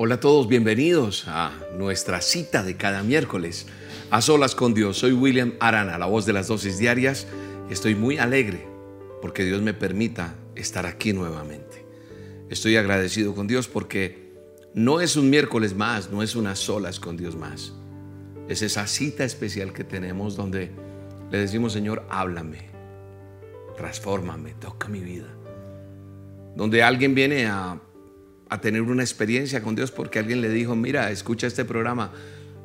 Hola a todos, bienvenidos a nuestra cita de cada miércoles. A solas con Dios, soy William Arana, la voz de las dosis diarias. Estoy muy alegre porque Dios me permita estar aquí nuevamente. Estoy agradecido con Dios porque no es un miércoles más, no es unas solas con Dios más. Es esa cita especial que tenemos donde le decimos, Señor, háblame, transfórmame, toca mi vida. Donde alguien viene a a tener una experiencia con Dios porque alguien le dijo, mira, escucha este programa.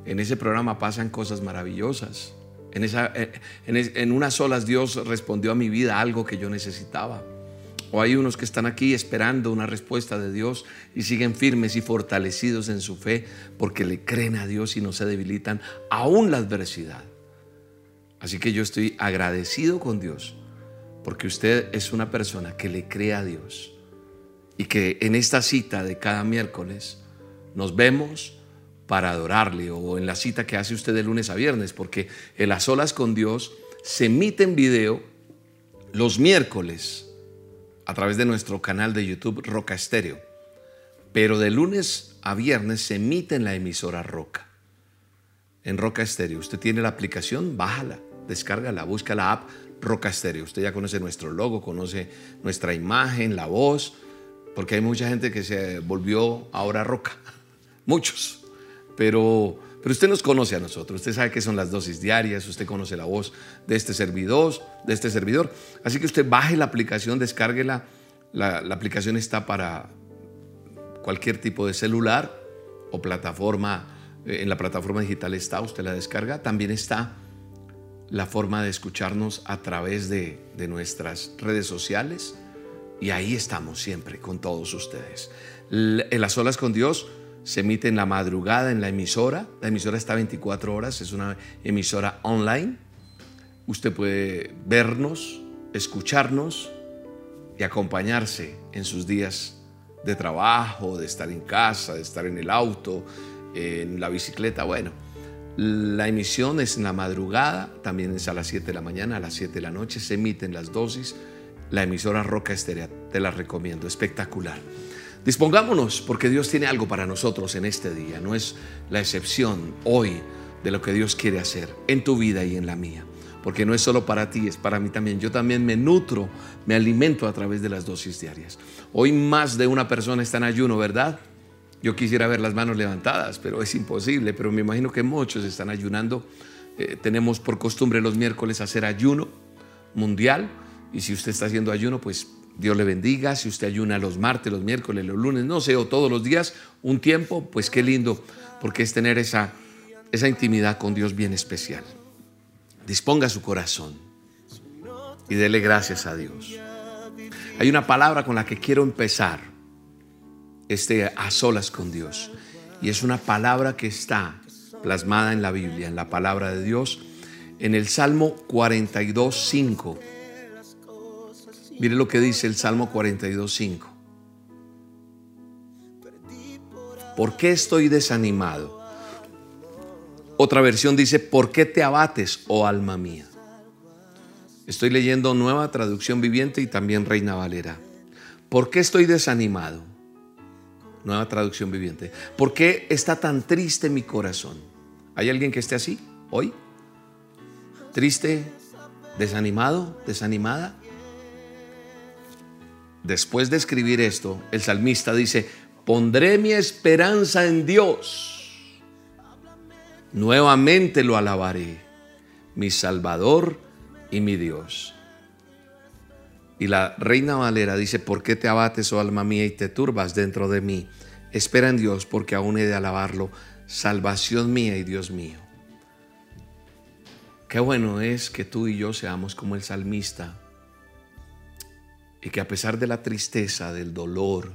En ese programa pasan cosas maravillosas. En, esa, eh, en, en unas olas Dios respondió a mi vida algo que yo necesitaba. O hay unos que están aquí esperando una respuesta de Dios y siguen firmes y fortalecidos en su fe porque le creen a Dios y no se debilitan aún la adversidad. Así que yo estoy agradecido con Dios porque usted es una persona que le cree a Dios y que en esta cita de cada miércoles nos vemos para adorarle o en la cita que hace usted de lunes a viernes, porque en las olas con Dios se emite en video los miércoles a través de nuestro canal de YouTube Roca Estéreo, pero de lunes a viernes se emite en la emisora Roca, en Roca Estéreo. Usted tiene la aplicación, bájala, descárgala, busca la app Roca Estéreo. Usted ya conoce nuestro logo, conoce nuestra imagen, la voz, porque hay mucha gente que se volvió ahora roca, muchos, pero, pero usted nos conoce a nosotros, usted sabe que son las dosis diarias, usted conoce la voz de este servidor, de este servidor, así que usted baje la aplicación, descárguela, la, la aplicación está para cualquier tipo de celular o plataforma, eh, en la plataforma digital está, usted la descarga, también está la forma de escucharnos a través de nuestras redes sociales, y ahí estamos siempre con todos ustedes. En las olas con Dios se emite en la madrugada en la emisora. La emisora está 24 horas, es una emisora online. Usted puede vernos, escucharnos y acompañarse en sus días de trabajo, de estar en casa, de estar en el auto, en la bicicleta. Bueno, la emisión es en la madrugada, también es a las 7 de la mañana, a las 7 de la noche, se emiten las dosis la emisora Roca Estéreo. Te la recomiendo, espectacular. Dispongámonos porque Dios tiene algo para nosotros en este día. No es la excepción hoy de lo que Dios quiere hacer en tu vida y en la mía. Porque no es solo para ti, es para mí también. Yo también me nutro, me alimento a través de las dosis diarias. Hoy más de una persona está en ayuno, ¿verdad? Yo quisiera ver las manos levantadas, pero es imposible. Pero me imagino que muchos están ayunando. Eh, tenemos por costumbre los miércoles hacer ayuno mundial y si usted está haciendo ayuno, pues Dios le bendiga. Si usted ayuna los martes, los miércoles, los lunes, no sé, o todos los días, un tiempo, pues qué lindo, porque es tener esa, esa intimidad con Dios bien especial. Disponga su corazón y dele gracias a Dios. Hay una palabra con la que quiero empezar este a solas con Dios. Y es una palabra que está plasmada en la Biblia, en la palabra de Dios, en el Salmo 42, 5 Mire lo que dice el Salmo 42.5. ¿Por qué estoy desanimado? Otra versión dice, ¿por qué te abates, oh alma mía? Estoy leyendo nueva traducción viviente y también Reina Valera. ¿Por qué estoy desanimado? Nueva traducción viviente. ¿Por qué está tan triste mi corazón? ¿Hay alguien que esté así hoy? ¿Triste? ¿Desanimado? ¿Desanimada? Después de escribir esto, el salmista dice, pondré mi esperanza en Dios. Nuevamente lo alabaré, mi Salvador y mi Dios. Y la reina Valera dice, ¿por qué te abates, oh alma mía, y te turbas dentro de mí? Espera en Dios, porque aún he de alabarlo, salvación mía y Dios mío. Qué bueno es que tú y yo seamos como el salmista y que a pesar de la tristeza, del dolor,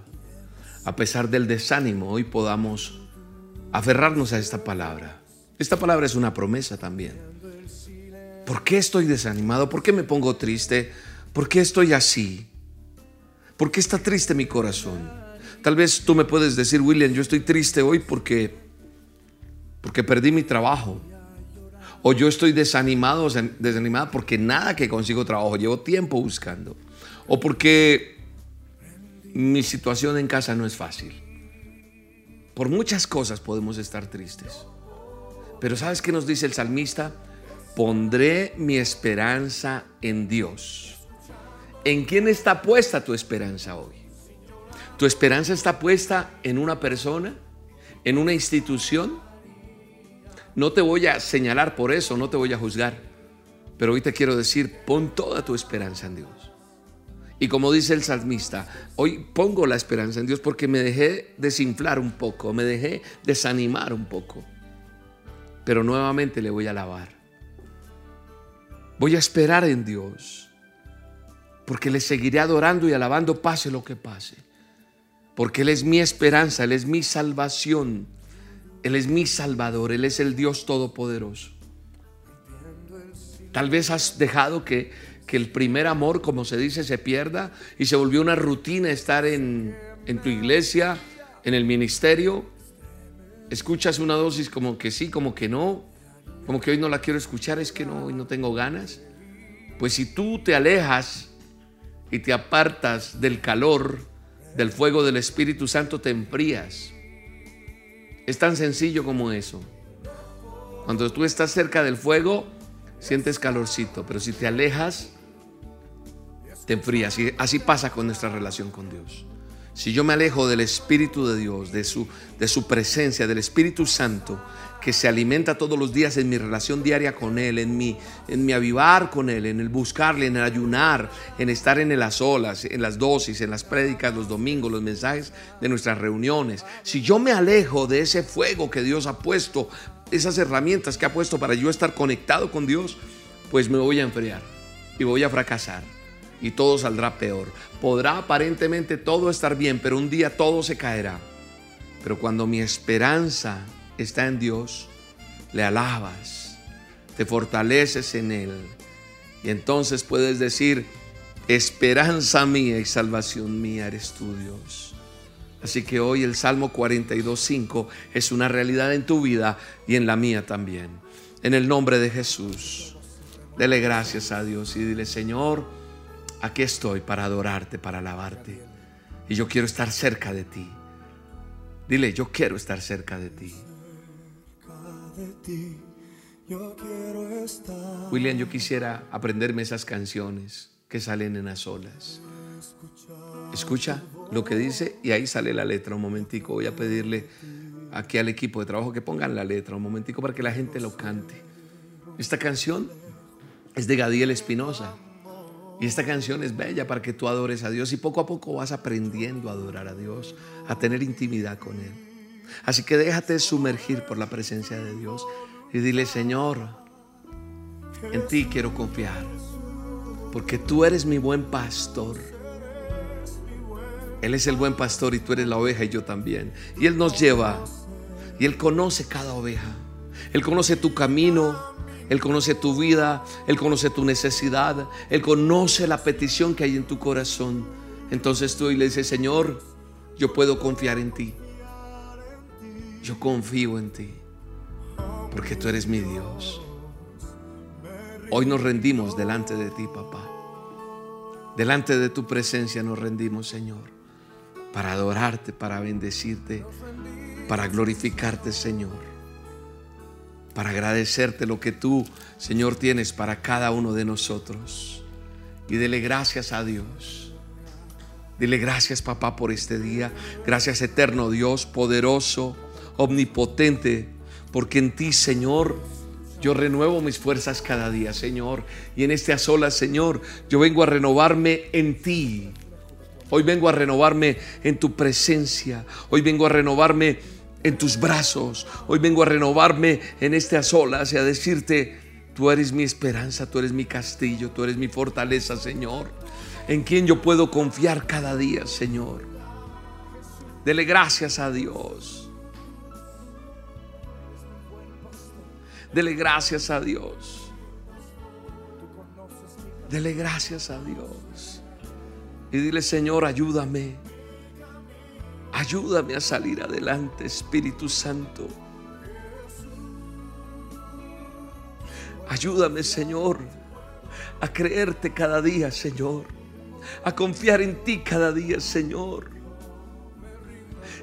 a pesar del desánimo, hoy podamos aferrarnos a esta palabra. Esta palabra es una promesa también. ¿Por qué estoy desanimado? ¿Por qué me pongo triste? ¿Por qué estoy así? ¿Por qué está triste mi corazón? Tal vez tú me puedes decir, William, yo estoy triste hoy porque porque perdí mi trabajo. O yo estoy desanimado, desanimada porque nada que consigo trabajo, llevo tiempo buscando o porque mi situación en casa no es fácil. Por muchas cosas podemos estar tristes. Pero ¿sabes qué nos dice el salmista? Pondré mi esperanza en Dios. ¿En quién está puesta tu esperanza hoy? ¿Tu esperanza está puesta en una persona? ¿En una institución? No te voy a señalar por eso, no te voy a juzgar. Pero hoy te quiero decir, pon toda tu esperanza en Dios. Y como dice el salmista, hoy pongo la esperanza en Dios porque me dejé desinflar un poco, me dejé desanimar un poco. Pero nuevamente le voy a alabar. Voy a esperar en Dios. Porque le seguiré adorando y alabando pase lo que pase. Porque Él es mi esperanza, Él es mi salvación. Él es mi salvador, Él es el Dios todopoderoso. Tal vez has dejado que, que el primer amor, como se dice, se pierda y se volvió una rutina estar en, en tu iglesia, en el ministerio. Escuchas una dosis como que sí, como que no, como que hoy no la quiero escuchar, es que no, hoy no tengo ganas. Pues si tú te alejas y te apartas del calor, del fuego del Espíritu Santo, te enfrías. Es tan sencillo como eso. Cuando tú estás cerca del fuego, sientes calorcito, pero si te alejas, te enfrías. Y así pasa con nuestra relación con Dios. Si yo me alejo del Espíritu de Dios, de su, de su presencia, del Espíritu Santo, que se alimenta todos los días en mi relación diaria con Él, en mi, en mi avivar con Él, en el buscarle, en el ayunar, en estar en las olas, en las dosis, en las prédicas, los domingos, los mensajes de nuestras reuniones. Si yo me alejo de ese fuego que Dios ha puesto, esas herramientas que ha puesto para yo estar conectado con Dios, pues me voy a enfriar y voy a fracasar y todo saldrá peor. Podrá aparentemente todo estar bien, pero un día todo se caerá. Pero cuando mi esperanza está en Dios, le alabas, te fortaleces en Él. Y entonces puedes decir, esperanza mía y salvación mía eres tú Dios. Así que hoy el Salmo 42.5 es una realidad en tu vida y en la mía también. En el nombre de Jesús, dele gracias a Dios y dile, Señor, aquí estoy para adorarte, para alabarte. Y yo quiero estar cerca de ti. Dile, yo quiero estar cerca de ti. William, yo quisiera aprenderme esas canciones que salen en las olas. Escucha lo que dice y ahí sale la letra un momentico. Voy a pedirle aquí al equipo de trabajo que pongan la letra un momentico para que la gente lo cante. Esta canción es de Gadiel Espinosa. Y esta canción es bella para que tú adores a Dios y poco a poco vas aprendiendo a adorar a Dios, a tener intimidad con Él. Así que déjate sumergir por la presencia de Dios y dile, Señor, en ti quiero confiar, porque tú eres mi buen pastor. Él es el buen pastor y tú eres la oveja y yo también. Y Él nos lleva y Él conoce cada oveja. Él conoce tu camino, Él conoce tu vida, Él conoce tu necesidad, Él conoce la petición que hay en tu corazón. Entonces tú y le dices, Señor, yo puedo confiar en ti. Yo confío en ti, porque tú eres mi Dios. Hoy nos rendimos delante de ti, papá. Delante de tu presencia nos rendimos, Señor, para adorarte, para bendecirte, para glorificarte, Señor para agradecerte lo que tú, Señor, tienes para cada uno de nosotros. Y dele gracias a Dios. Dile gracias, papá, por este día. Gracias, eterno Dios, poderoso, omnipotente, porque en ti, Señor, yo renuevo mis fuerzas cada día, Señor. Y en este a Señor, yo vengo a renovarme en ti. Hoy vengo a renovarme en tu presencia. Hoy vengo a renovarme en tus brazos. Hoy vengo a renovarme en a solas y a decirte, tú eres mi esperanza, tú eres mi castillo, tú eres mi fortaleza, Señor. En quien yo puedo confiar cada día, Señor. Dele gracias a Dios. Dele gracias a Dios. Dele gracias a Dios. Y dile, Señor, ayúdame. Ayúdame a salir adelante, Espíritu Santo. Ayúdame, Señor, a creerte cada día, Señor. A confiar en ti cada día, Señor.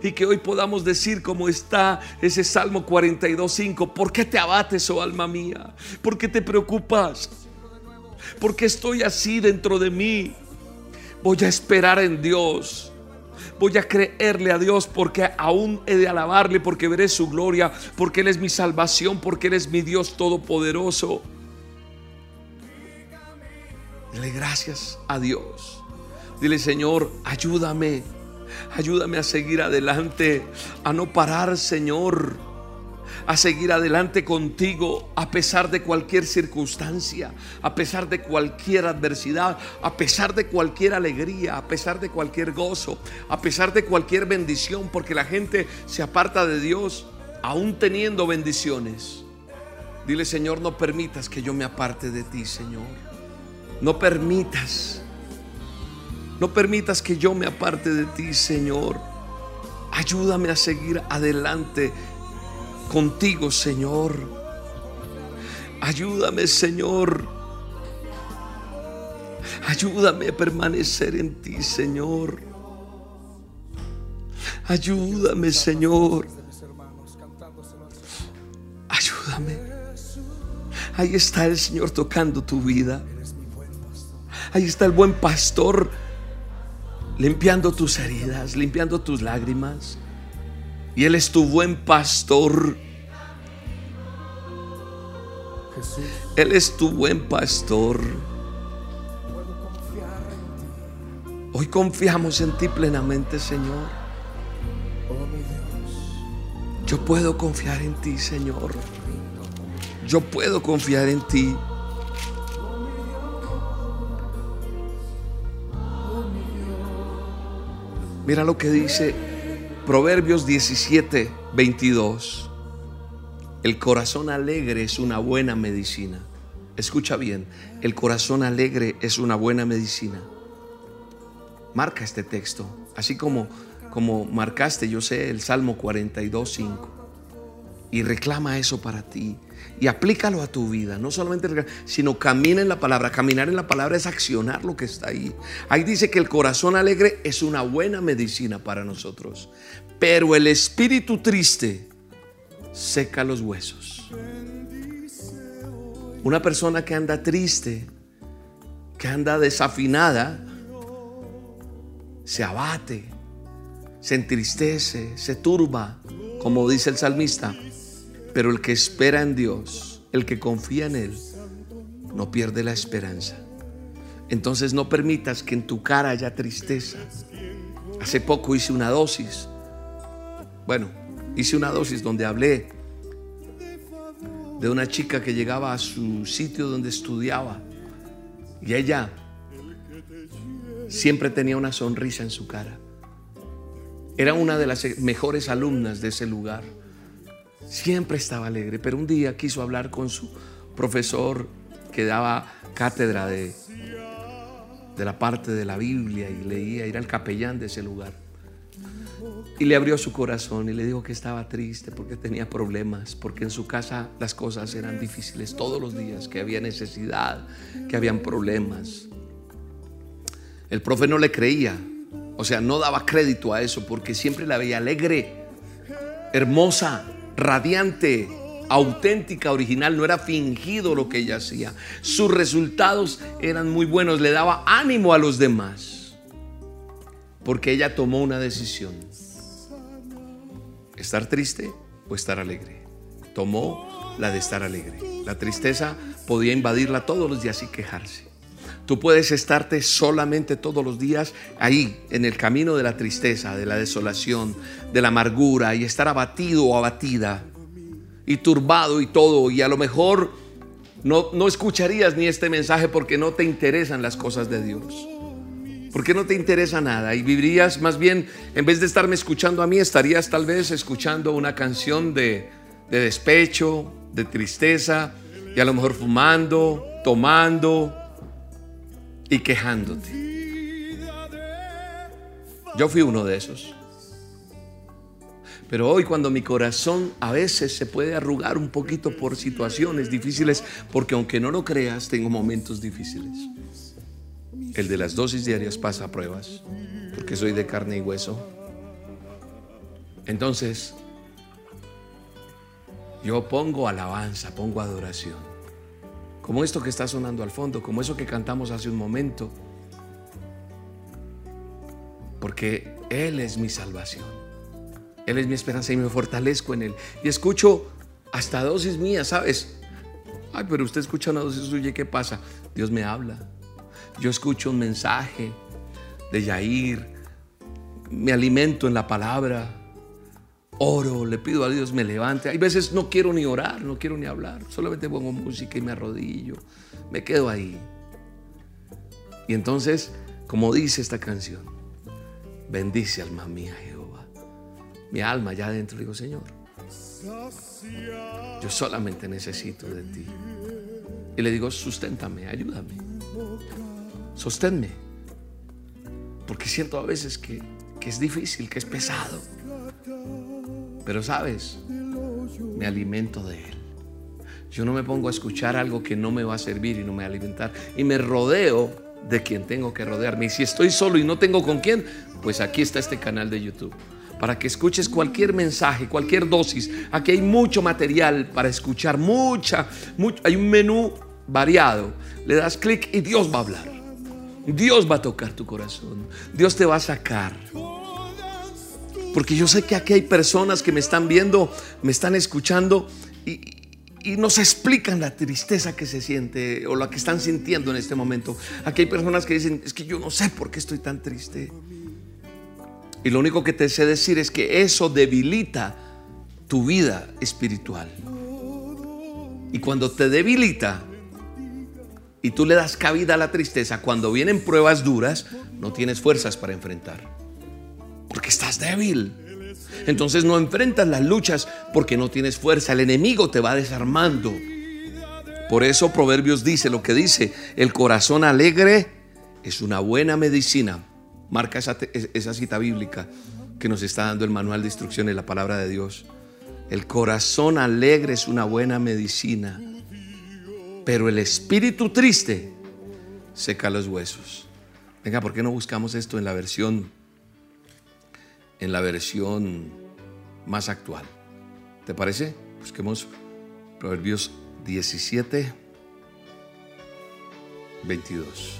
y que hoy podamos decir como está ese Salmo 42.5, ¿por qué te abates, oh alma mía? ¿Por qué te preocupas? ¿Por qué estoy así dentro de mí? Voy a esperar en Dios. Voy a creerle a Dios porque aún he de alabarle, porque veré su gloria, porque Él es mi salvación, porque Él es mi Dios todopoderoso. Dile gracias a Dios. Dile, Señor, ayúdame. Ayúdame a seguir adelante, a no parar, Señor a seguir adelante contigo a pesar de cualquier circunstancia, a pesar de cualquier adversidad, a pesar de cualquier alegría, a pesar de cualquier gozo, a pesar de cualquier bendición, porque la gente se aparta de Dios aún teniendo bendiciones. Dile, Señor, no permitas que yo me aparte de ti, Señor. No permitas, no permitas que yo me aparte de ti, Señor. Ayúdame a seguir adelante contigo, Señor. Ayúdame, Señor. Ayúdame a permanecer en ti, Señor. Ayúdame, Señor. Ayúdame. Ahí está el Señor tocando tu vida. Ahí está el buen pastor limpiando tus heridas, limpiando tus lágrimas. Y Él es tu buen pastor. Él es tu buen pastor. Hoy confiamos en ti plenamente, Señor. Yo puedo confiar en ti, Señor. Yo puedo confiar en ti. Mira lo que dice Proverbios 17, 22. El corazón alegre es una buena medicina. Escucha bien, el corazón alegre es una buena medicina. Marca este texto, así como como marcaste, yo sé, el Salmo 42, 5. Y reclama eso para ti y aplícalo a tu vida. No solamente, sino camina en la palabra. Caminar en la palabra es accionar lo que está ahí. Ahí dice que el corazón alegre es una buena medicina para nosotros. Pero el espíritu triste seca los huesos. Una persona que anda triste, que anda desafinada, se abate, se entristece, se turba, como dice el salmista. Pero el que espera en Dios, el que confía en Él, no pierde la esperanza. Entonces no permitas que en tu cara haya tristeza. Hace poco hice una dosis. Bueno, hice una dosis donde hablé de una chica que llegaba a su sitio donde estudiaba y ella siempre tenía una sonrisa en su cara. Era una de las mejores alumnas de ese lugar. Siempre estaba alegre, pero un día quiso hablar con su profesor que daba cátedra de, de la parte de la Biblia y leía, era el capellán de ese lugar. Y le abrió su corazón y le dijo que estaba triste porque tenía problemas, porque en su casa las cosas eran difíciles todos los días, que había necesidad, que habían problemas. El profe no le creía, o sea, no daba crédito a eso porque siempre la veía alegre, hermosa, radiante, auténtica, original, no era fingido lo que ella hacía. Sus resultados eran muy buenos, le daba ánimo a los demás, porque ella tomó una decisión, estar triste o estar alegre. Tomó la de estar alegre. La tristeza podía invadirla todos los días y quejarse. Tú puedes estarte solamente todos los días ahí, en el camino de la tristeza, de la desolación, de la amargura y estar abatido o abatida y turbado y todo. Y a lo mejor no, no escucharías ni este mensaje porque no te interesan las cosas de Dios. Porque no te interesa nada y vivirías más bien, en vez de estarme escuchando a mí, estarías tal vez escuchando una canción de, de despecho, de tristeza y a lo mejor fumando, tomando y quejándote. Yo fui uno de esos. Pero hoy cuando mi corazón a veces se puede arrugar un poquito por situaciones difíciles, porque aunque no lo creas, tengo momentos difíciles. El de las dosis diarias pasa pruebas, porque soy de carne y hueso. Entonces, yo pongo alabanza, pongo adoración. Como esto que está sonando al fondo, como eso que cantamos hace un momento. Porque Él es mi salvación. Él es mi esperanza y me fortalezco en Él. Y escucho hasta dosis mías, ¿sabes? Ay, pero usted escucha una dosis suya ¿qué pasa? Dios me habla. Yo escucho un mensaje de Yair, me alimento en la palabra, oro, le pido a Dios me levante. Hay veces no quiero ni orar, no quiero ni hablar, solamente pongo música y me arrodillo, me quedo ahí. Y entonces, como dice esta canción, bendice alma mía Jehová. Mi alma ya adentro digo, Señor, yo solamente necesito de ti. Y le digo, susténtame, ayúdame, sosténme. Porque siento a veces que, que es difícil, que es pesado. Pero sabes, me alimento de Él. Yo no me pongo a escuchar algo que no me va a servir y no me va a alimentar. Y me rodeo de quien tengo que rodearme. Y si estoy solo y no tengo con quién, pues aquí está este canal de YouTube. Para que escuches cualquier mensaje, cualquier dosis. Aquí hay mucho material para escuchar, mucha, hay un menú variado. Le das clic y Dios va a hablar. Dios va a tocar tu corazón. Dios te va a sacar. Porque yo sé que aquí hay personas que me están viendo, me están escuchando y, nos explican la tristeza que se siente o la que están sintiendo en este momento. Aquí hay personas que dicen, es que yo no sé por qué estoy tan triste. Y lo único que te sé decir es que eso debilita tu vida espiritual. Y cuando te debilita, y tú le das cabida a la tristeza, cuando vienen pruebas duras, no tienes fuerzas para enfrentar. Porque estás débil. Entonces no enfrentas las luchas porque no tienes fuerza. El enemigo te va desarmando. Por eso Proverbios dice lo que dice, el corazón alegre es una buena medicina. Marca esa, esa cita bíblica que nos está dando el manual de instrucciones, la palabra de Dios. El corazón alegre es una buena medicina pero el espíritu triste seca los huesos. Venga, ¿por qué no buscamos esto en la versión en la versión más actual? ¿Te parece? Busquemos Proverbios 17 22.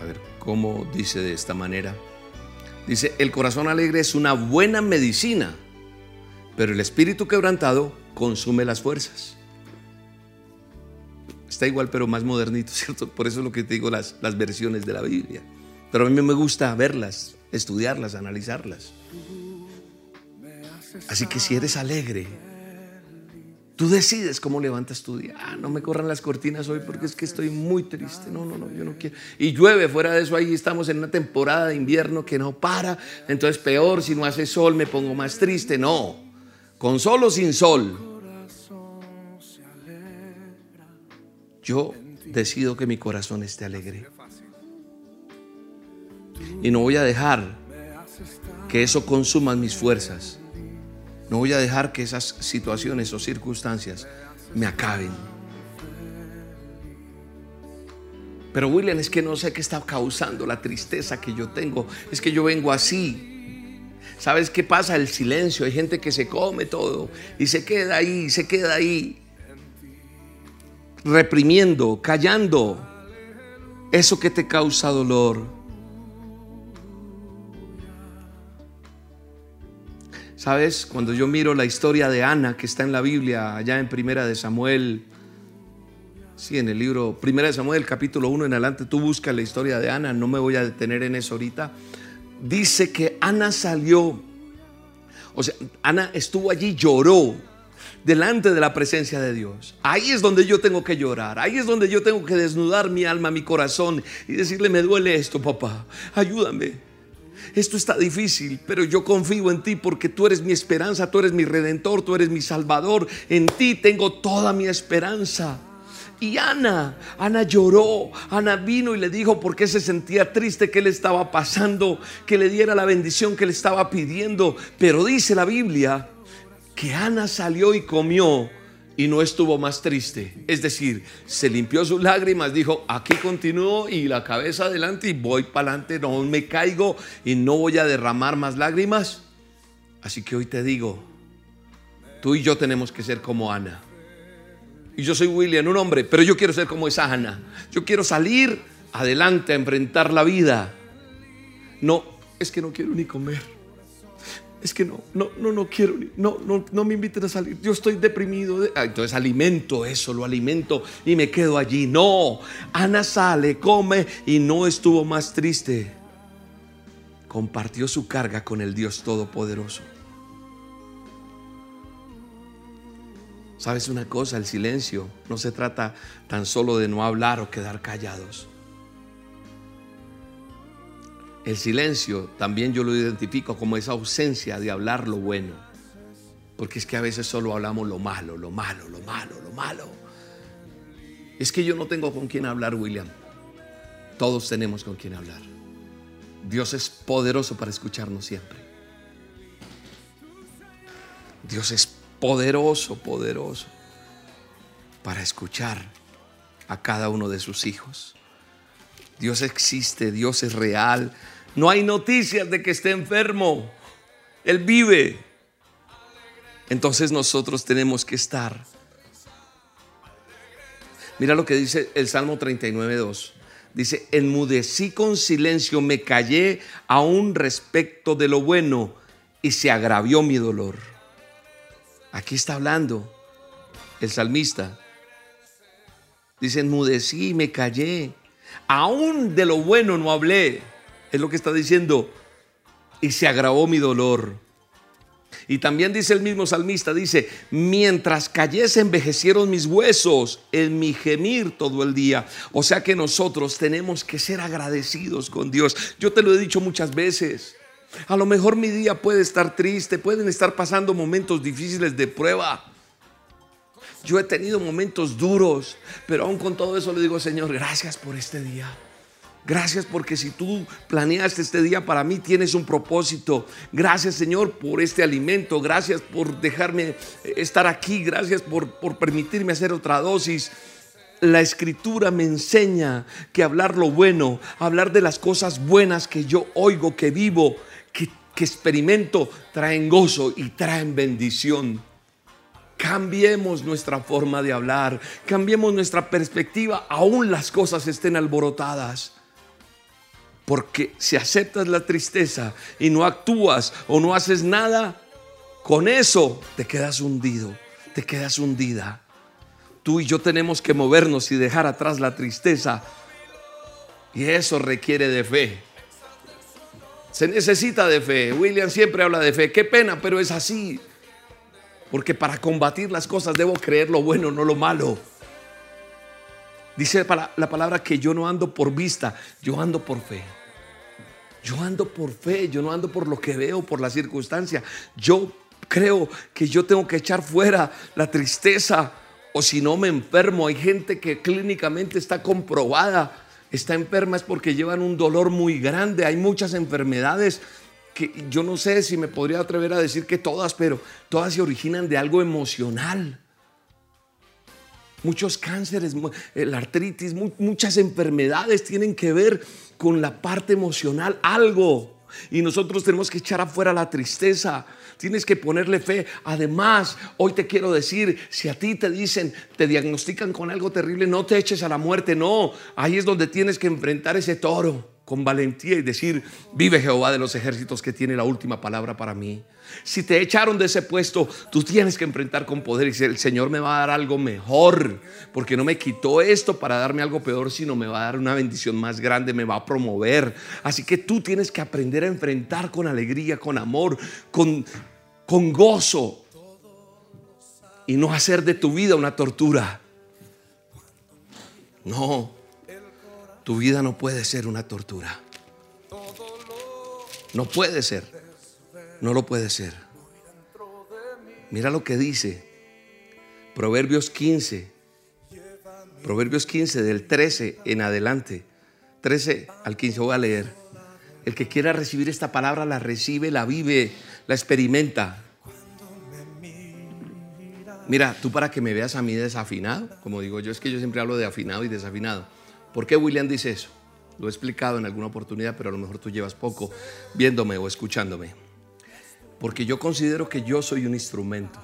A ver, ¿cómo dice de esta manera? Dice, el corazón alegre es una buena medicina, pero el espíritu quebrantado consume las fuerzas. Está igual, pero más modernito, ¿cierto? Por eso es lo que te digo, las, las versiones de la Biblia. Pero a mí me gusta verlas, estudiarlas, analizarlas. Así que si eres alegre, tú decides cómo levantas tu día. Ah, no me corran las cortinas hoy porque es que estoy muy triste. No, no, no, yo no quiero. Y llueve, fuera de eso, ahí estamos en una temporada de invierno que no para. Entonces, peor, si no hace sol, me pongo más triste. No, con sol o sin sol, yo decido que mi corazón esté alegre. Y no voy a dejar que eso consuma mis fuerzas. No voy a dejar que esas situaciones o circunstancias me acaben. Pero William, es que no sé qué está causando la tristeza que yo tengo. Es que yo vengo así. ¿Sabes qué pasa? El silencio. Hay gente que se come todo y se queda ahí, se queda ahí reprimiendo, callando eso que te causa dolor. ¿Sabes? Cuando yo miro la historia de Ana que está en la Biblia, allá en Primera de Samuel, sí, en el libro Primera de Samuel, capítulo 1 en adelante, tú buscas la historia de Ana, no me voy a detener en eso ahorita. Dice que Ana salió, o sea, Ana estuvo allí, lloró, delante de la presencia de Dios. Ahí es donde yo tengo que llorar, ahí es donde yo tengo que desnudar mi alma, mi corazón y decirle, me duele esto, papá, ayúdame. Esto está difícil, pero yo confío en ti porque tú eres mi esperanza, tú eres mi redentor, tú eres mi salvador. En ti tengo toda mi esperanza. Y Ana, Ana lloró, Ana vino y le dijo por qué se sentía triste, qué le estaba pasando, que le diera la bendición que le estaba pidiendo. Pero dice la Biblia que Ana salió y comió y no estuvo más triste. Es decir, se limpió sus lágrimas, dijo, aquí continúo y la cabeza adelante y voy para adelante, no me caigo y no voy a derramar más lágrimas. Así que hoy te digo, tú y yo tenemos que ser como Ana. Y yo soy William, un hombre, pero yo quiero ser como esa Ana. Yo quiero salir adelante a enfrentar la vida. No, es que no quiero ni comer. Es que no, no, no, no quiero, no, no, no me inviten a salir. Yo estoy deprimido. Entonces alimento eso, lo alimento y me quedo allí. No, Ana sale, come y no estuvo más triste. Compartió su carga con el Dios Todopoderoso. ¿Sabes una cosa? El silencio no se trata tan solo de no hablar o quedar callados. El silencio también yo lo identifico como esa ausencia de hablar lo bueno. Porque es que a veces solo hablamos lo malo, lo malo, lo malo, lo malo. Es que yo no tengo con quién hablar, William. Todos tenemos con quién hablar. Dios es poderoso para escucharnos siempre. Dios es poderoso, poderoso para escuchar a cada uno de sus hijos. Dios existe, Dios es real. No hay noticias de que esté enfermo. Él vive. Entonces nosotros tenemos que estar. Mira lo que dice el Salmo 39, 2. Dice, enmudecí con silencio, me callé aún respecto de lo bueno y se agravió mi dolor. Aquí está hablando el salmista. Dice, enmudecí, me callé aún de lo bueno no hablé. Es lo que está diciendo. Y se agravó mi dolor. Y también dice el mismo salmista, dice, mientras cayese envejecieron mis huesos en mi gemir todo el día. O sea que nosotros tenemos que ser agradecidos con Dios. Yo te lo he dicho muchas veces. A lo mejor mi día puede estar triste, pueden estar pasando momentos difíciles de prueba. Yo he tenido momentos duros, pero aún con todo eso le digo, Señor, gracias por este día. Gracias porque si tú planeaste este día para mí tienes un propósito. Gracias Señor por este alimento. Gracias por dejarme estar aquí. Gracias por, por permitirme hacer otra dosis. La escritura me enseña que hablar lo bueno, hablar de las cosas buenas que yo oigo, que vivo, que, que experimento, traen gozo y traen bendición. Cambiemos nuestra forma de hablar, cambiemos nuestra perspectiva, aún las cosas estén alborotadas. Porque si aceptas la tristeza y no actúas o no haces nada, con eso te quedas hundido, te quedas hundida. Tú y yo tenemos que movernos y dejar atrás la tristeza. Y eso requiere de fe. Se necesita de fe. William siempre habla de fe. Qué pena, pero es así. Porque para combatir las cosas debo creer lo bueno, no lo malo. Dice la palabra que yo no ando por vista, yo ando por fe. Yo ando por fe, yo no ando por lo que veo, por la circunstancia. Yo creo que yo tengo que echar fuera la tristeza o si no me enfermo. Hay gente que clínicamente está comprobada, está enferma es porque llevan un dolor muy grande. Hay muchas enfermedades que yo no sé si me podría atrever a decir que todas, pero todas se originan de algo emocional. Muchos cánceres, la artritis, muchas enfermedades tienen que ver con la parte emocional, algo. Y nosotros tenemos que echar afuera la tristeza. Tienes que ponerle fe. Además, hoy te quiero decir, si a ti te dicen, te diagnostican con algo terrible, no te eches a la muerte. No, ahí es donde tienes que enfrentar ese toro con valentía y decir, vive Jehová de los ejércitos que tiene la última palabra para mí. Si te echaron de ese puesto, tú tienes que enfrentar con poder y decir, el Señor me va a dar algo mejor, porque no me quitó esto para darme algo peor, sino me va a dar una bendición más grande, me va a promover. Así que tú tienes que aprender a enfrentar con alegría, con amor, con, con gozo y no hacer de tu vida una tortura. No, tu vida no puede ser una tortura. No puede ser. No lo puede ser. Mira lo que dice Proverbios 15. Proverbios 15 del 13 en adelante. 13 al 15 voy a leer. El que quiera recibir esta palabra la recibe, la vive, la experimenta. Mira, tú para que me veas a mí desafinado, como digo yo, es que yo siempre hablo de afinado y desafinado. ¿Por qué William dice eso? Lo he explicado en alguna oportunidad, pero a lo mejor tú llevas poco viéndome o escuchándome. Porque yo considero que yo soy un instrumento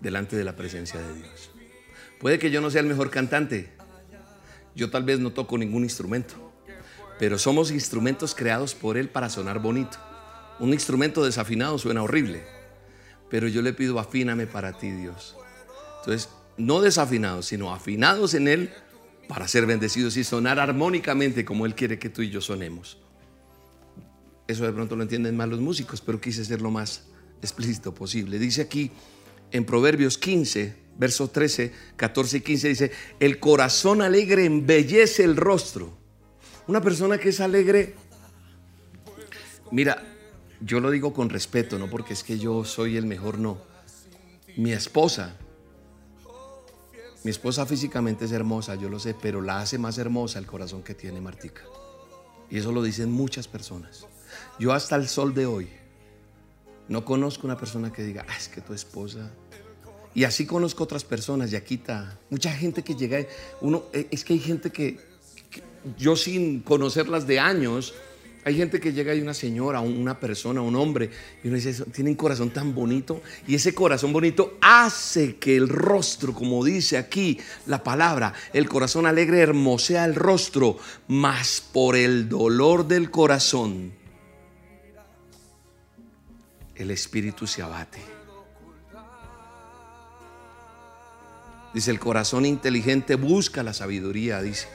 delante de la presencia de Dios. Puede que yo no sea el mejor cantante. Yo tal vez no toco ningún instrumento. Pero somos instrumentos creados por Él para sonar bonito. Un instrumento desafinado suena horrible. Pero yo le pido afíname para ti, Dios. Entonces, no desafinados, sino afinados en Él para ser bendecidos y sonar armónicamente como Él quiere que tú y yo sonemos. Eso de pronto lo entienden más los músicos, pero quise ser lo más explícito posible. Dice aquí en Proverbios 15, versos 13, 14 y 15, dice, el corazón alegre embellece el rostro. Una persona que es alegre, mira, yo lo digo con respeto, no porque es que yo soy el mejor, no. Mi esposa, mi esposa físicamente es hermosa, yo lo sé, pero la hace más hermosa el corazón que tiene Martica. Y eso lo dicen muchas personas. Yo hasta el sol de hoy no conozco una persona que diga, ah, es que tu esposa. Y así conozco otras personas, Yaquita, mucha gente que llega, uno, eh, es que hay gente que yo sin conocerlas de años, hay gente que llega y una señora, una persona, un hombre, y uno dice, tiene un corazón tan bonito, y ese corazón bonito hace que el rostro, como dice aquí la palabra, el corazón alegre hermosea el rostro, mas por el dolor del corazón, el espíritu se abate. Dice, el corazón inteligente busca la sabiduría, dice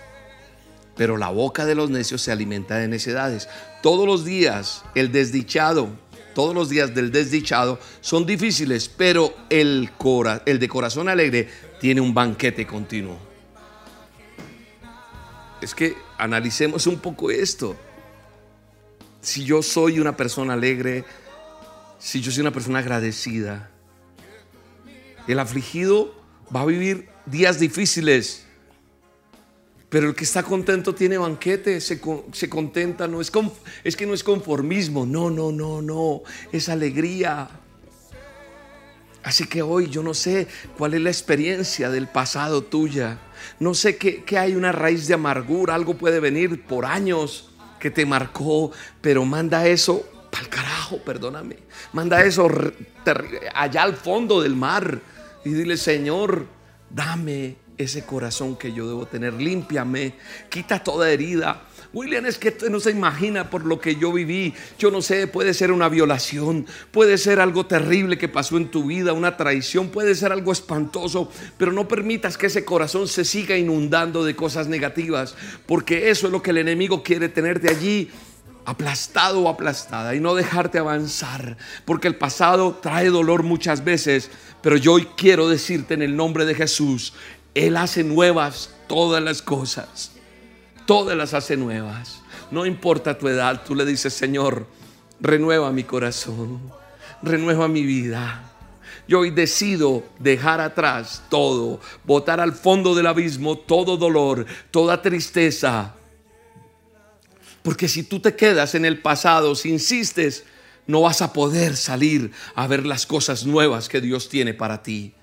pero la boca de los necios se alimenta de necedades. Todos los días el desdichado, todos los días del desdichado son difíciles, pero el, de corazón alegre tiene un banquete continuo. Es que analicemos un poco esto. Si yo soy una persona alegre, si yo soy una persona agradecida, el afligido va a vivir días difíciles, pero el que está contento tiene banquete, se, contenta, no es, es que no es conformismo, no, no, no, no, es alegría. Así que hoy yo no sé cuál es la experiencia del pasado tuya. No sé qué, hay una raíz de amargura, algo puede venir por años que te marcó, pero manda eso para el carajo, perdóname. Manda eso allá al fondo del mar y dile, Señor, dame ese corazón que yo debo tener. Límpiame, quita toda herida. William, es que no se imagina por lo que yo viví. Yo no sé, puede ser una violación, puede ser algo terrible que pasó en tu vida, una traición, puede ser algo espantoso, pero no permitas que ese corazón se siga inundando de cosas negativas, porque eso es lo que el enemigo quiere tenerte allí aplastado o aplastada y no dejarte avanzar, porque el pasado trae dolor muchas veces, pero yo hoy quiero decirte en el nombre de Jesús, él hace nuevas todas las cosas. Todas las hace nuevas. No importa tu edad, tú le dices, Señor, renueva mi corazón, renueva mi vida. Yo hoy decido dejar atrás todo, botar al fondo del abismo todo dolor, toda tristeza. Porque si tú te quedas en el pasado, si insistes, no vas a poder salir a ver las cosas nuevas que Dios tiene para ti.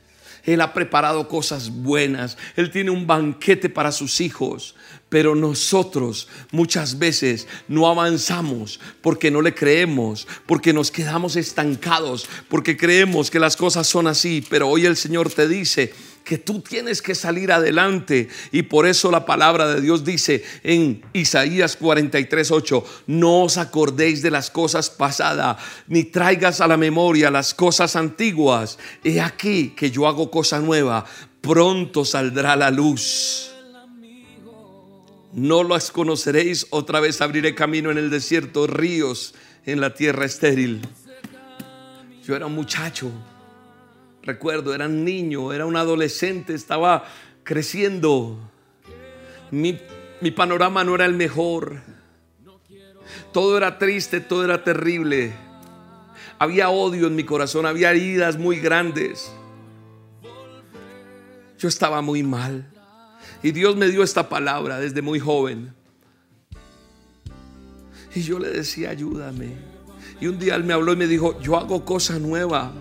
Él ha preparado cosas buenas. Él tiene un banquete para sus hijos. Pero nosotros muchas veces no avanzamos porque no le creemos, porque nos quedamos estancados, porque creemos que las cosas son así. Pero hoy el Señor te dice, que tú tienes que salir adelante. Y por eso la palabra de Dios dice en Isaías 43, 8, no os acordéis de las cosas pasadas, ni traigas a la memoria las cosas antiguas. He aquí que yo hago cosa nueva, pronto saldrá la luz. No las conoceréis, otra vez abriré camino en el desierto, ríos en la tierra estéril. Yo era un muchacho Recuerdo, era un niño, era un adolescente, estaba creciendo. Mi, mi panorama no era el mejor. Todo era triste, todo era terrible. Había odio en mi corazón, había heridas muy grandes. Yo estaba muy mal. Y Dios me dio esta palabra desde muy joven. Y yo le decía, ayúdame. Y un día Él me habló y me dijo, yo hago cosa nueva.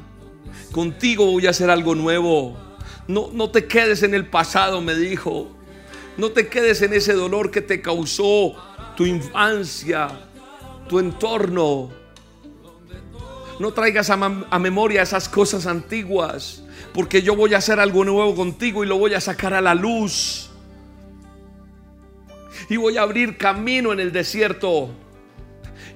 Contigo voy a hacer algo nuevo. No, no te quedes en el pasado, me dijo. No te quedes en ese dolor que te causó tu infancia, tu entorno. no traigas a, a, memoria esas cosas antiguas, porque yo voy a hacer algo nuevo contigo y lo voy a sacar a la luz. Y voy a abrir camino en el desierto.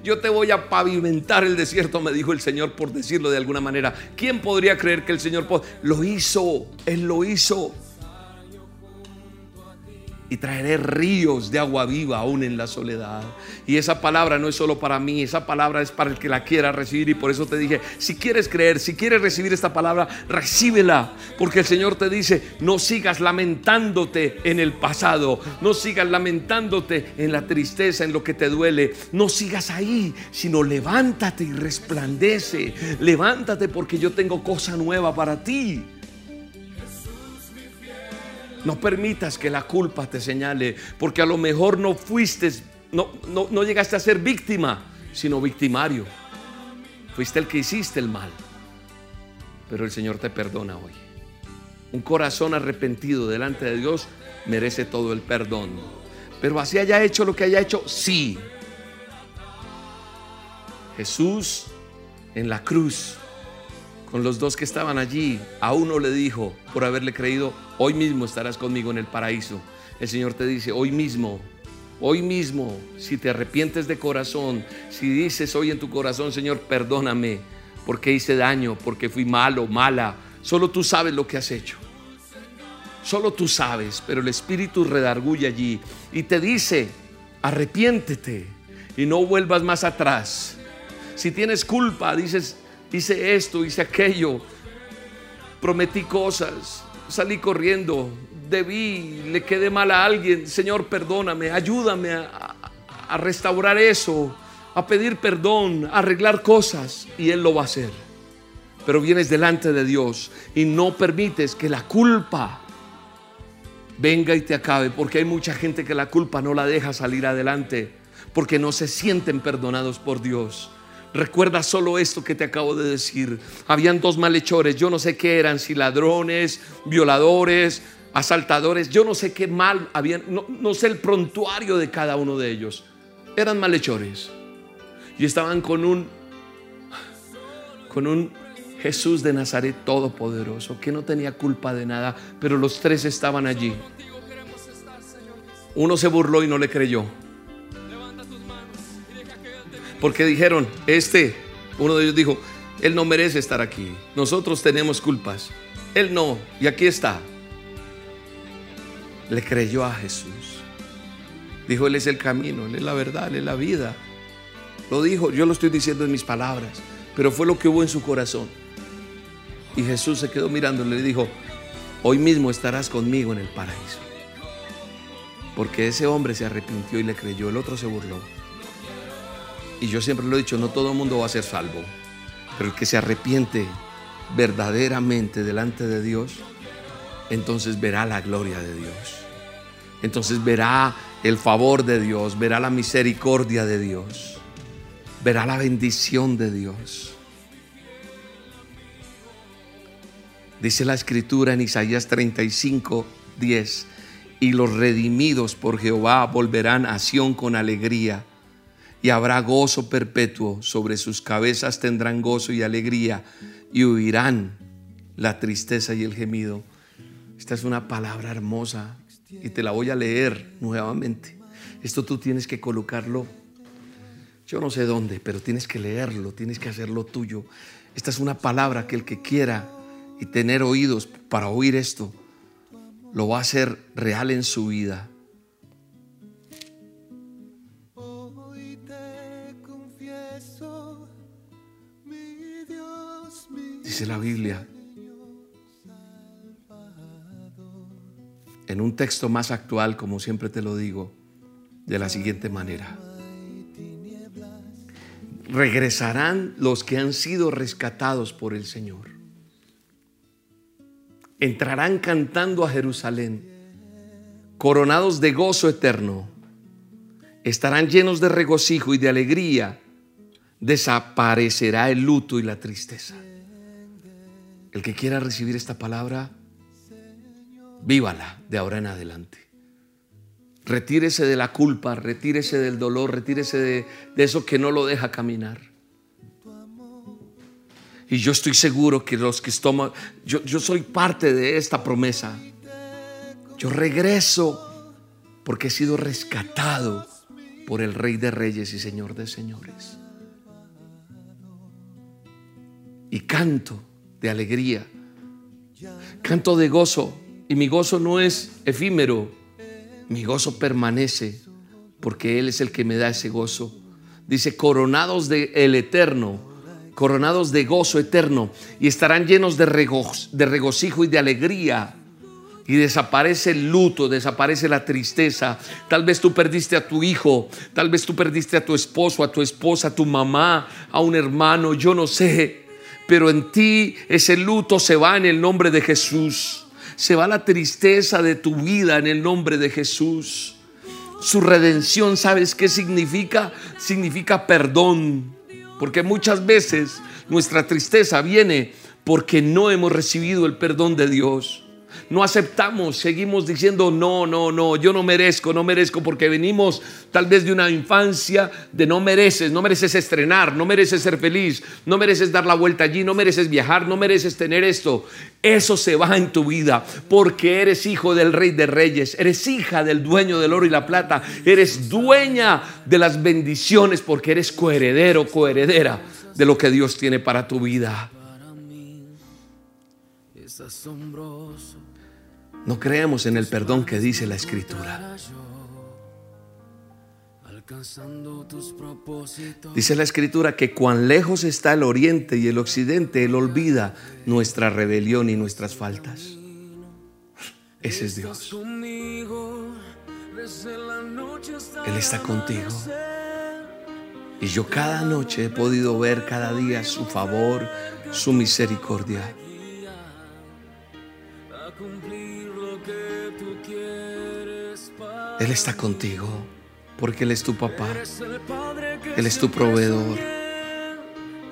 Yo te voy a pavimentar el desierto, me dijo el Señor, por decirlo de alguna manera. ¿Quién podría creer que el Señor lo hizo? Él lo hizo y traeré ríos de agua viva aún en la soledad. Y esa palabra no es solo para mí, esa palabra es para el que la quiera recibir. Y por eso te dije, si quieres creer, si quieres recibir esta palabra, recíbela. Porque el Señor te dice, no sigas lamentándote en el pasado, no sigas lamentándote en la tristeza, en lo que te duele. No sigas ahí, sino levántate y resplandece. Levántate porque yo tengo cosa nueva para ti. No permitas que la culpa te señale, porque a lo mejor no fuiste, no, no, llegaste a ser víctima, sino victimario. Fuiste el que hiciste el mal. Pero el Señor te perdona hoy. Un corazón arrepentido delante de Dios merece todo el perdón. Pero así haya hecho lo que haya hecho, sí. Jesús en la cruz con los dos que estaban allí, a uno le dijo, por haberle creído, hoy mismo estarás conmigo en el paraíso. El Señor te dice, hoy mismo, hoy mismo, si te arrepientes de corazón, si dices hoy en tu corazón, Señor, perdóname, porque hice daño, porque fui malo, mala, solo tú sabes lo que has hecho. Solo tú sabes, pero el Espíritu redarguye allí y te dice, arrepiéntete y no vuelvas más atrás. Si tienes culpa, dices, hice esto, hice aquello, prometí cosas, salí corriendo, debí, le quedé mal a alguien, Señor, perdóname, ayúdame a, restaurar eso, a pedir perdón, a arreglar cosas, y Él lo va a hacer. Pero vienes delante de Dios y no permites que la culpa venga y te acabe, porque hay mucha gente que la culpa no la deja salir adelante, porque no se sienten perdonados por Dios. Recuerda solo esto que te acabo de decir. Habían dos malhechores, yo no sé qué eran, si ladrones, violadores, asaltadores, yo no sé qué mal habían, no, sé el prontuario de cada uno de ellos. Eran malhechores. Y estaban con un con un Jesús de Nazaret todopoderoso, que no tenía culpa de nada, pero los tres estaban allí. Uno se burló y no le creyó. Porque dijeron, este, uno de ellos dijo, él no merece estar aquí. Nosotros tenemos culpas. Él no. Y aquí está. Le creyó a Jesús. Dijo, Él es el camino, Él es la verdad, Él es la vida. Lo dijo, yo lo estoy diciendo en mis palabras, pero fue lo que hubo en su corazón. Y Jesús se quedó mirándole y dijo, hoy mismo estarás conmigo en el paraíso. Porque ese hombre se arrepintió y le creyó, el otro se burló. Y yo siempre lo he dicho, no todo el mundo va a ser salvo, pero el que se arrepiente verdaderamente delante de Dios, entonces verá la gloria de Dios. Entonces verá el favor de Dios, verá la misericordia de Dios, verá la bendición de Dios. Dice la escritura en Isaías 35, 10, y los redimidos por Jehová volverán a Sión con alegría y habrá gozo perpetuo, sobre sus cabezas tendrán gozo y alegría y huirán la tristeza y el gemido. Esta es una palabra hermosa y te la voy a leer nuevamente. Esto tú tienes que colocarlo, yo no sé dónde, pero tienes que leerlo, tienes que hacerlo tuyo. Esta es una palabra que el que quiera y tener oídos para oír esto, lo va a hacer real en su vida. Dice la Biblia, en un texto más actual, como siempre te lo digo, de la siguiente manera. Regresarán los que han sido rescatados por el Señor. Entrarán cantando a Jerusalén, coronados de gozo eterno. Estarán llenos de regocijo y de alegría. Desaparecerá el luto y la tristeza. El que quiera recibir esta palabra, vívala de ahora en adelante. Retírese de la culpa, retírese del dolor, retírese de, eso que no lo deja caminar. Y yo estoy seguro que los que estamos, yo, yo soy parte de esta promesa. Yo regreso porque he sido rescatado por el Rey de Reyes y Señor de Señores. Y canto de alegría, canto de gozo. Y mi gozo no es efímero, mi gozo permanece porque Él es el que me da ese gozo. Dice, coronados de el eterno coronados de gozo eterno y estarán llenos de, de regocijo y de alegría. Y desaparece el luto, desaparece la tristeza. Tal vez tú perdiste a tu hijo, tal vez tú perdiste a tu esposo, a tu esposa, a tu mamá, a un hermano, yo no sé. Pero en ti ese luto se va en el nombre de Jesús. Se va la tristeza de tu vida en el nombre de Jesús. Su redención, ¿sabes qué significa? Significa perdón. Porque muchas veces nuestra tristeza viene porque no hemos recibido el perdón de Dios. No aceptamos, seguimos diciendo, no, no, no, yo no merezco, no merezco, porque venimos tal vez de una infancia de no mereces, no mereces estrenar, no mereces ser feliz, no mereces dar la vuelta allí, no mereces viajar, no mereces tener esto. Eso se va en tu vida porque eres hijo del rey de reyes, eres hija del dueño del oro y la plata, eres dueña de las bendiciones porque eres coheredero, coheredera de lo que Dios tiene para tu vida. No creemos en el perdón que dice la escritura. Dice la escritura que cuán lejos está el oriente y el occidente, Él olvida nuestra rebelión y nuestras faltas. Ese es Dios. Él está contigo. Y yo cada noche he podido ver cada día su favor, su misericordia. Él está contigo porque Él es tu papá. Él es tu proveedor.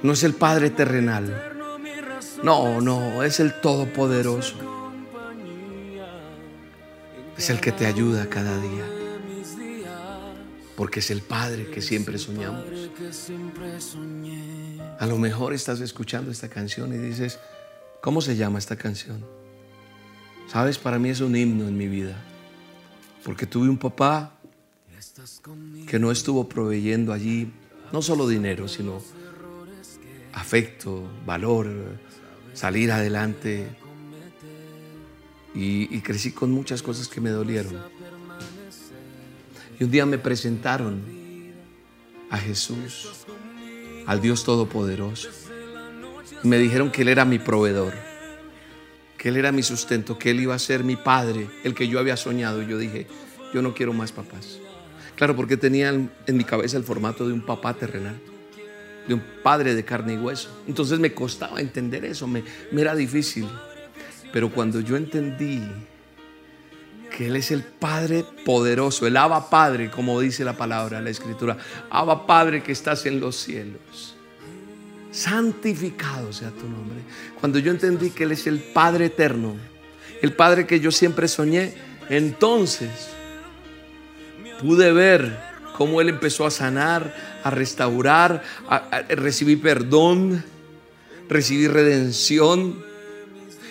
No es el Padre terrenal. No, no, es el Todopoderoso. Es el que te ayuda cada día. Porque es el Padre que siempre soñamos. A lo mejor estás escuchando esta canción y dices, ¿cómo se llama esta canción? Sabes, para mí es un himno en mi vida. Porque tuve un papá que no estuvo proveyendo allí no solo dinero, sino afecto, valor, salir adelante. Y, crecí con muchas cosas que me dolieron. Y un día me presentaron a Jesús, al Dios Todopoderoso. Y me dijeron que Él era mi proveedor que Él era mi sustento, que Él iba a ser mi padre, el que yo había soñado. Y yo dije, yo no quiero más papás. Claro, porque tenía en mi cabeza el formato de un papá terrenal, de un padre de carne y hueso. Entonces me costaba entender eso, me, me era difícil. Pero cuando yo entendí que Él es el Padre poderoso, el Abba Padre, como dice la palabra, la Escritura, Abba Padre que estás en los cielos santificado sea tu nombre. Cuando yo entendí que Él es el Padre eterno, el Padre que yo siempre soñé, entonces pude ver cómo Él empezó a sanar, a restaurar, a, recibir perdón, recibir redención.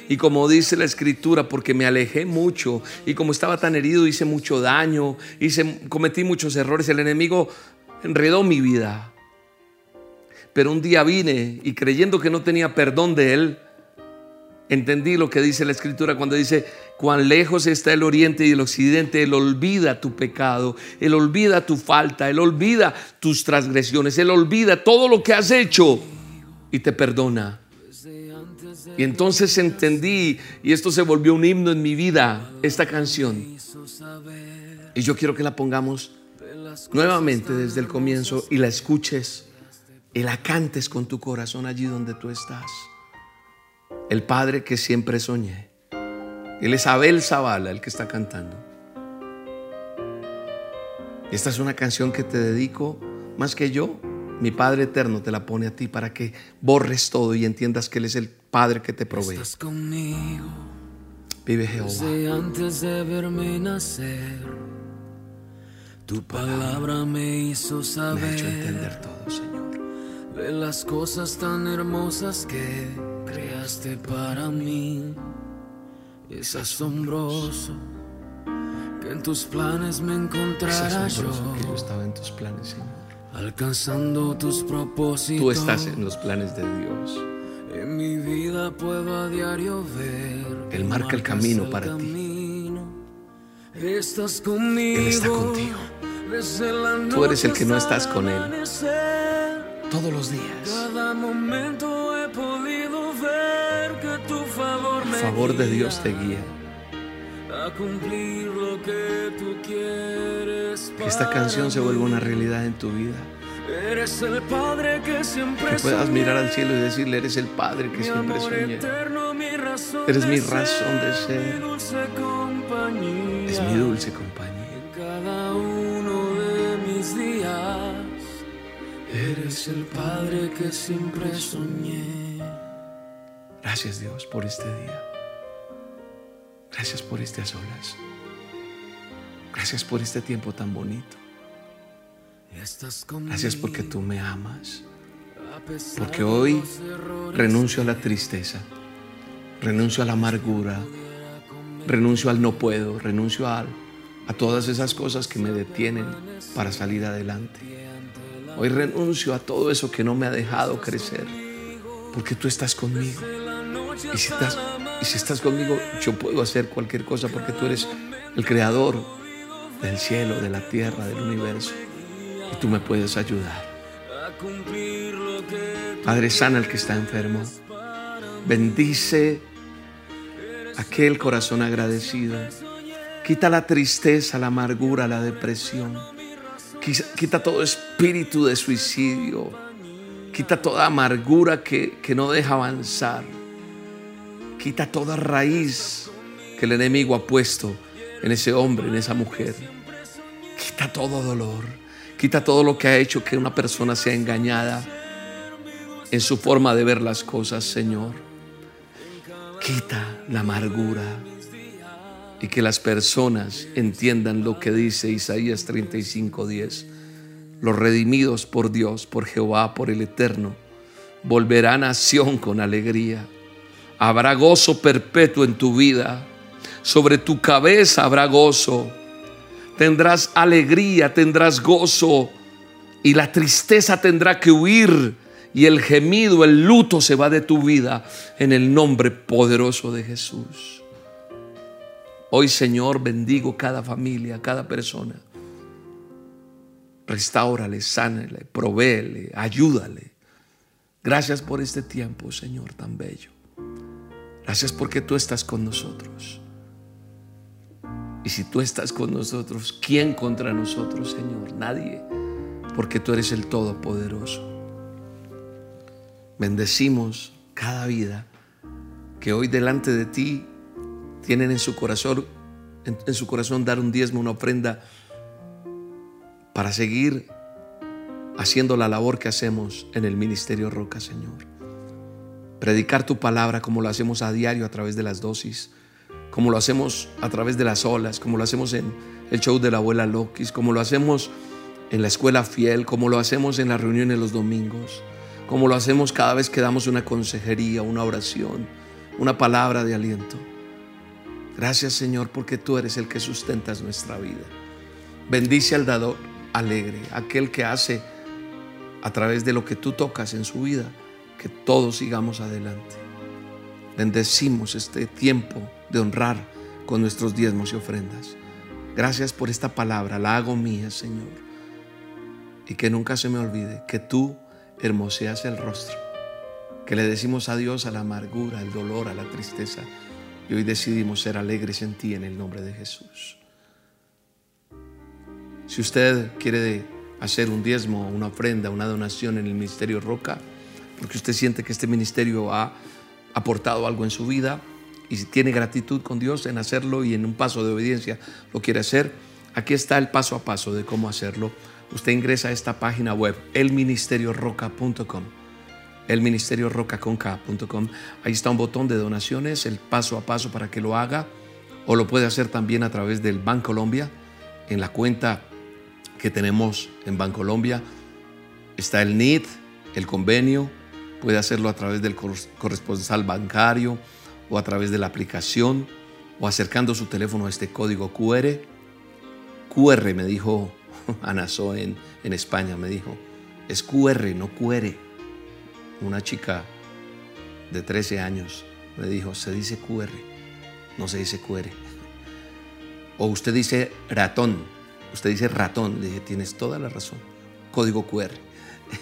Y como dice la escritura, porque me alejé mucho y como estaba tan herido hice mucho daño, hice, cometí muchos errores, el enemigo enredó mi vida. Pero un día vine y creyendo que no tenía perdón de él, entendí lo que dice la escritura cuando dice, cuán lejos está el oriente y el occidente, Él olvida tu pecado, Él olvida tu falta, Él olvida tus transgresiones, Él olvida todo lo que has hecho y te perdona. Y entonces entendí, y esto se volvió un himno en mi vida, esta canción. Y yo quiero que la pongamos nuevamente desde el comienzo y la escuches y la cantes con tu corazón allí donde tú estás. El Padre que siempre soñé. Él es Abel Zavala el que está cantando. Esta es una canción que te dedico más que yo. Mi Padre eterno te la pone a ti para que borres todo y entiendas que Él es el Padre que te provee. Estás conmigo. Vive Jehová. Desde antes de verme nacer, tu palabra me hizo Me ha saber. hecho entender todo, Señor. De las cosas tan hermosas que creaste para mí. Es asombroso que en tus planes me Es encontrara asombroso que yo yo, estaba en tus planes, Señor. alcanzando tus propósitos. Tú estás en los planes de Dios. En mi vida puedo a diario ver. Él marca el camino el para ti. camino. Estás conmigo. Él está contigo. Tú eres el que no estás con Él. Todos los días. Cada momento he podido ver que tu favor El me favor de Dios te guía. a cumplir lo que tú quieres. Que esta canción se vuelva una realidad en tu vida. Eres el padre que siempre Que puedas mirar al cielo y decirle, eres el Padre que Mi siempre soñé. Eres de mi ser, razón de ser. Es mi dulce compañía. Eres el padre que siempre soñé. Gracias Dios por este día. Gracias por a solas. Gracias por este tiempo tan bonito. Gracias porque tú me amas. Porque hoy renuncio a la tristeza. Renuncio a la amargura. Renuncio al no puedo. Renuncio a, a todas esas cosas que me detienen para salir adelante. Hoy renuncio a todo eso que no me ha dejado crecer. Porque tú estás conmigo. Y si estás, y si estás conmigo, yo puedo hacer cualquier cosa porque tú eres el creador del cielo, de la tierra, del universo. Y tú me puedes ayudar. Padre, sana al que está enfermo. Bendice aquel corazón agradecido. Quita la tristeza, la amargura, la depresión. Quita todo espíritu de suicidio. Quita toda amargura que, que no deja avanzar. Quita toda raíz que el enemigo ha puesto en ese hombre, en esa mujer. Quita todo dolor. Quita todo lo que ha hecho que una persona sea engañada en su forma de ver las cosas, Señor. Quita la amargura y que las personas entiendan lo que dice Isaías 35:10. Los redimidos por Dios, por Jehová, por el Eterno, volverán a Sión con alegría. Habrá gozo perpetuo en tu vida. Sobre tu cabeza habrá gozo. Tendrás alegría, tendrás gozo y la tristeza tendrá que huir y el gemido, el luto se va de tu vida en el nombre poderoso de Jesús. Hoy, Señor, bendigo cada familia, cada persona. Restáurale, sánale, provéele, ayúdale. Gracias por este tiempo, Señor, tan bello. Gracias porque tú estás con nosotros. Y si tú estás con nosotros, ¿quién contra nosotros, Señor? Nadie, porque tú eres el Todopoderoso. Bendecimos cada vida que hoy delante de ti tienen en su corazón, en, su corazón dar un diezmo, una ofrenda para seguir haciendo la labor que hacemos en el Ministerio Roca, Señor. Predicar tu palabra como lo hacemos a diario a través de las dosis, como lo hacemos a través de las olas, como lo hacemos en el show de la abuela Lokis, como lo hacemos en la escuela fiel, como lo hacemos en las reuniones los domingos, como lo hacemos cada vez que damos una consejería, una oración, una palabra de aliento. Gracias Señor porque tú eres el que sustentas nuestra vida. Bendice al dador alegre, aquel que hace a través de lo que tú tocas en su vida, que todos sigamos adelante. Bendecimos este tiempo de honrar con nuestros diezmos y ofrendas. Gracias por esta palabra, la hago mía, Señor. Y que nunca se me olvide que tú hermoseas el rostro, que le decimos adiós a la amargura, al dolor, a la tristeza. Y hoy decidimos ser alegres en ti en el nombre de Jesús. Si usted quiere hacer un diezmo, una ofrenda, una donación en el Ministerio Roca, porque usted siente que este ministerio ha aportado algo en su vida y tiene gratitud con Dios en hacerlo y en un paso de obediencia lo quiere hacer, aquí está el paso a paso de cómo hacerlo. Usted ingresa a esta página web, elministerioroca.com elministerioroca.com. Ahí está un botón de donaciones, el paso a paso para que lo haga, o lo puede hacer también a través del Banco Colombia, en la cuenta que tenemos en Bancolombia. Está el NID, el convenio, puede hacerlo a través del corresponsal bancario o a través de la aplicación o acercando su teléfono a este código QR. QR me dijo Ana en, en España, me dijo, es QR, no QR. Una chica de 13 años me dijo, se dice QR, no se dice QR. O usted dice ratón, usted dice ratón. Le dije, tienes toda la razón. Código QR.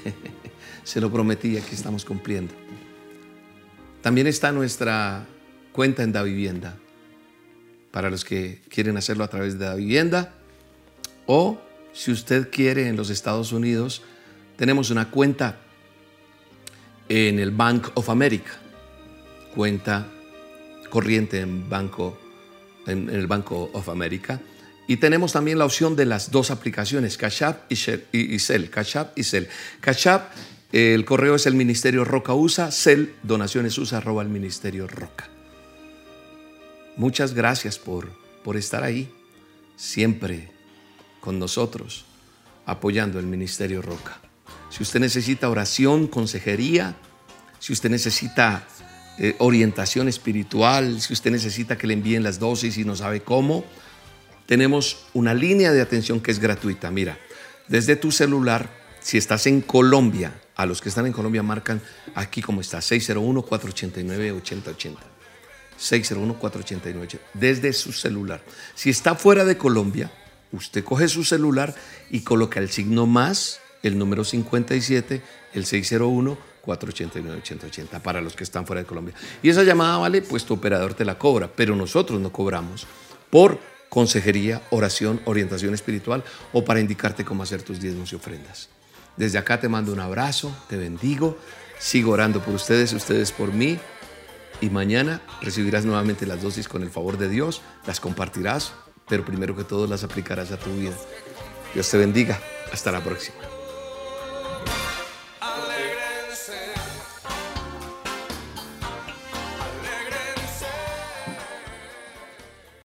se lo prometí, aquí estamos cumpliendo. También está nuestra cuenta en Da Vivienda, para los que quieren hacerlo a través de Da Vivienda. O si usted quiere en los Estados Unidos, tenemos una cuenta en el Bank of America, cuenta corriente en banco en, el Banco of America. Y tenemos también la opción de las dos aplicaciones, Cash App y, Cell. Cash App y Cell. Cash App, el correo es el Ministerio Roca USA, Cell, donaciones USA, arroba el Ministerio Roca. Muchas gracias por, por estar ahí, siempre con nosotros, apoyando el Ministerio Roca. Si usted necesita oración, consejería, si usted necesita eh, orientación espiritual, si usted necesita que le envíen las dosis y no sabe cómo, tenemos una línea de atención que es gratuita. Mira, desde tu celular, si estás en Colombia, a los que están en Colombia marcan aquí como está, 601-489-8080. 601-489. Desde su celular. Si está fuera de Colombia, usted coge su celular y coloca el signo más, el número 57, el 601 489-8080 para los que están fuera de Colombia. Y esa llamada vale, pues tu operador te la cobra, pero nosotros no cobramos por consejería, oración, orientación espiritual o para indicarte cómo hacer tus diezmos y ofrendas. Desde acá te mando un abrazo, te bendigo, sigo orando por ustedes, ustedes por mí y mañana recibirás nuevamente las dosis con el favor de Dios, las compartirás, pero primero que todo las aplicarás a tu vida. Dios te bendiga, hasta la próxima.